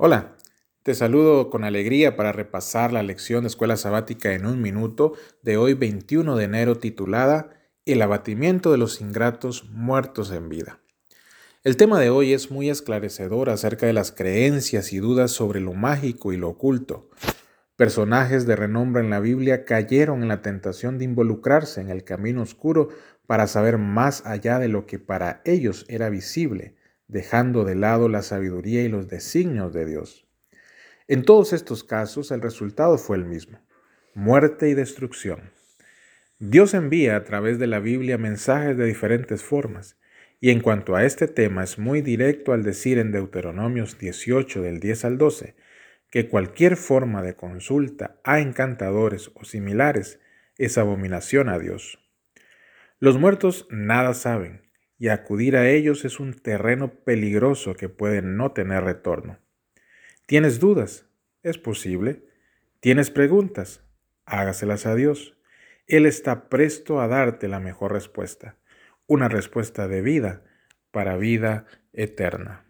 Hola, te saludo con alegría para repasar la lección de escuela sabática en un minuto de hoy 21 de enero titulada El abatimiento de los ingratos muertos en vida. El tema de hoy es muy esclarecedor acerca de las creencias y dudas sobre lo mágico y lo oculto. Personajes de renombre en la Biblia cayeron en la tentación de involucrarse en el camino oscuro para saber más allá de lo que para ellos era visible dejando de lado la sabiduría y los designios de Dios. En todos estos casos el resultado fue el mismo, muerte y destrucción. Dios envía a través de la Biblia mensajes de diferentes formas, y en cuanto a este tema es muy directo al decir en Deuteronomios 18 del 10 al 12 que cualquier forma de consulta a encantadores o similares es abominación a Dios. Los muertos nada saben, y acudir a ellos es un terreno peligroso que puede no tener retorno. ¿Tienes dudas? Es posible. ¿Tienes preguntas? Hágaselas a Dios. Él está presto a darte la mejor respuesta, una respuesta de vida para vida eterna.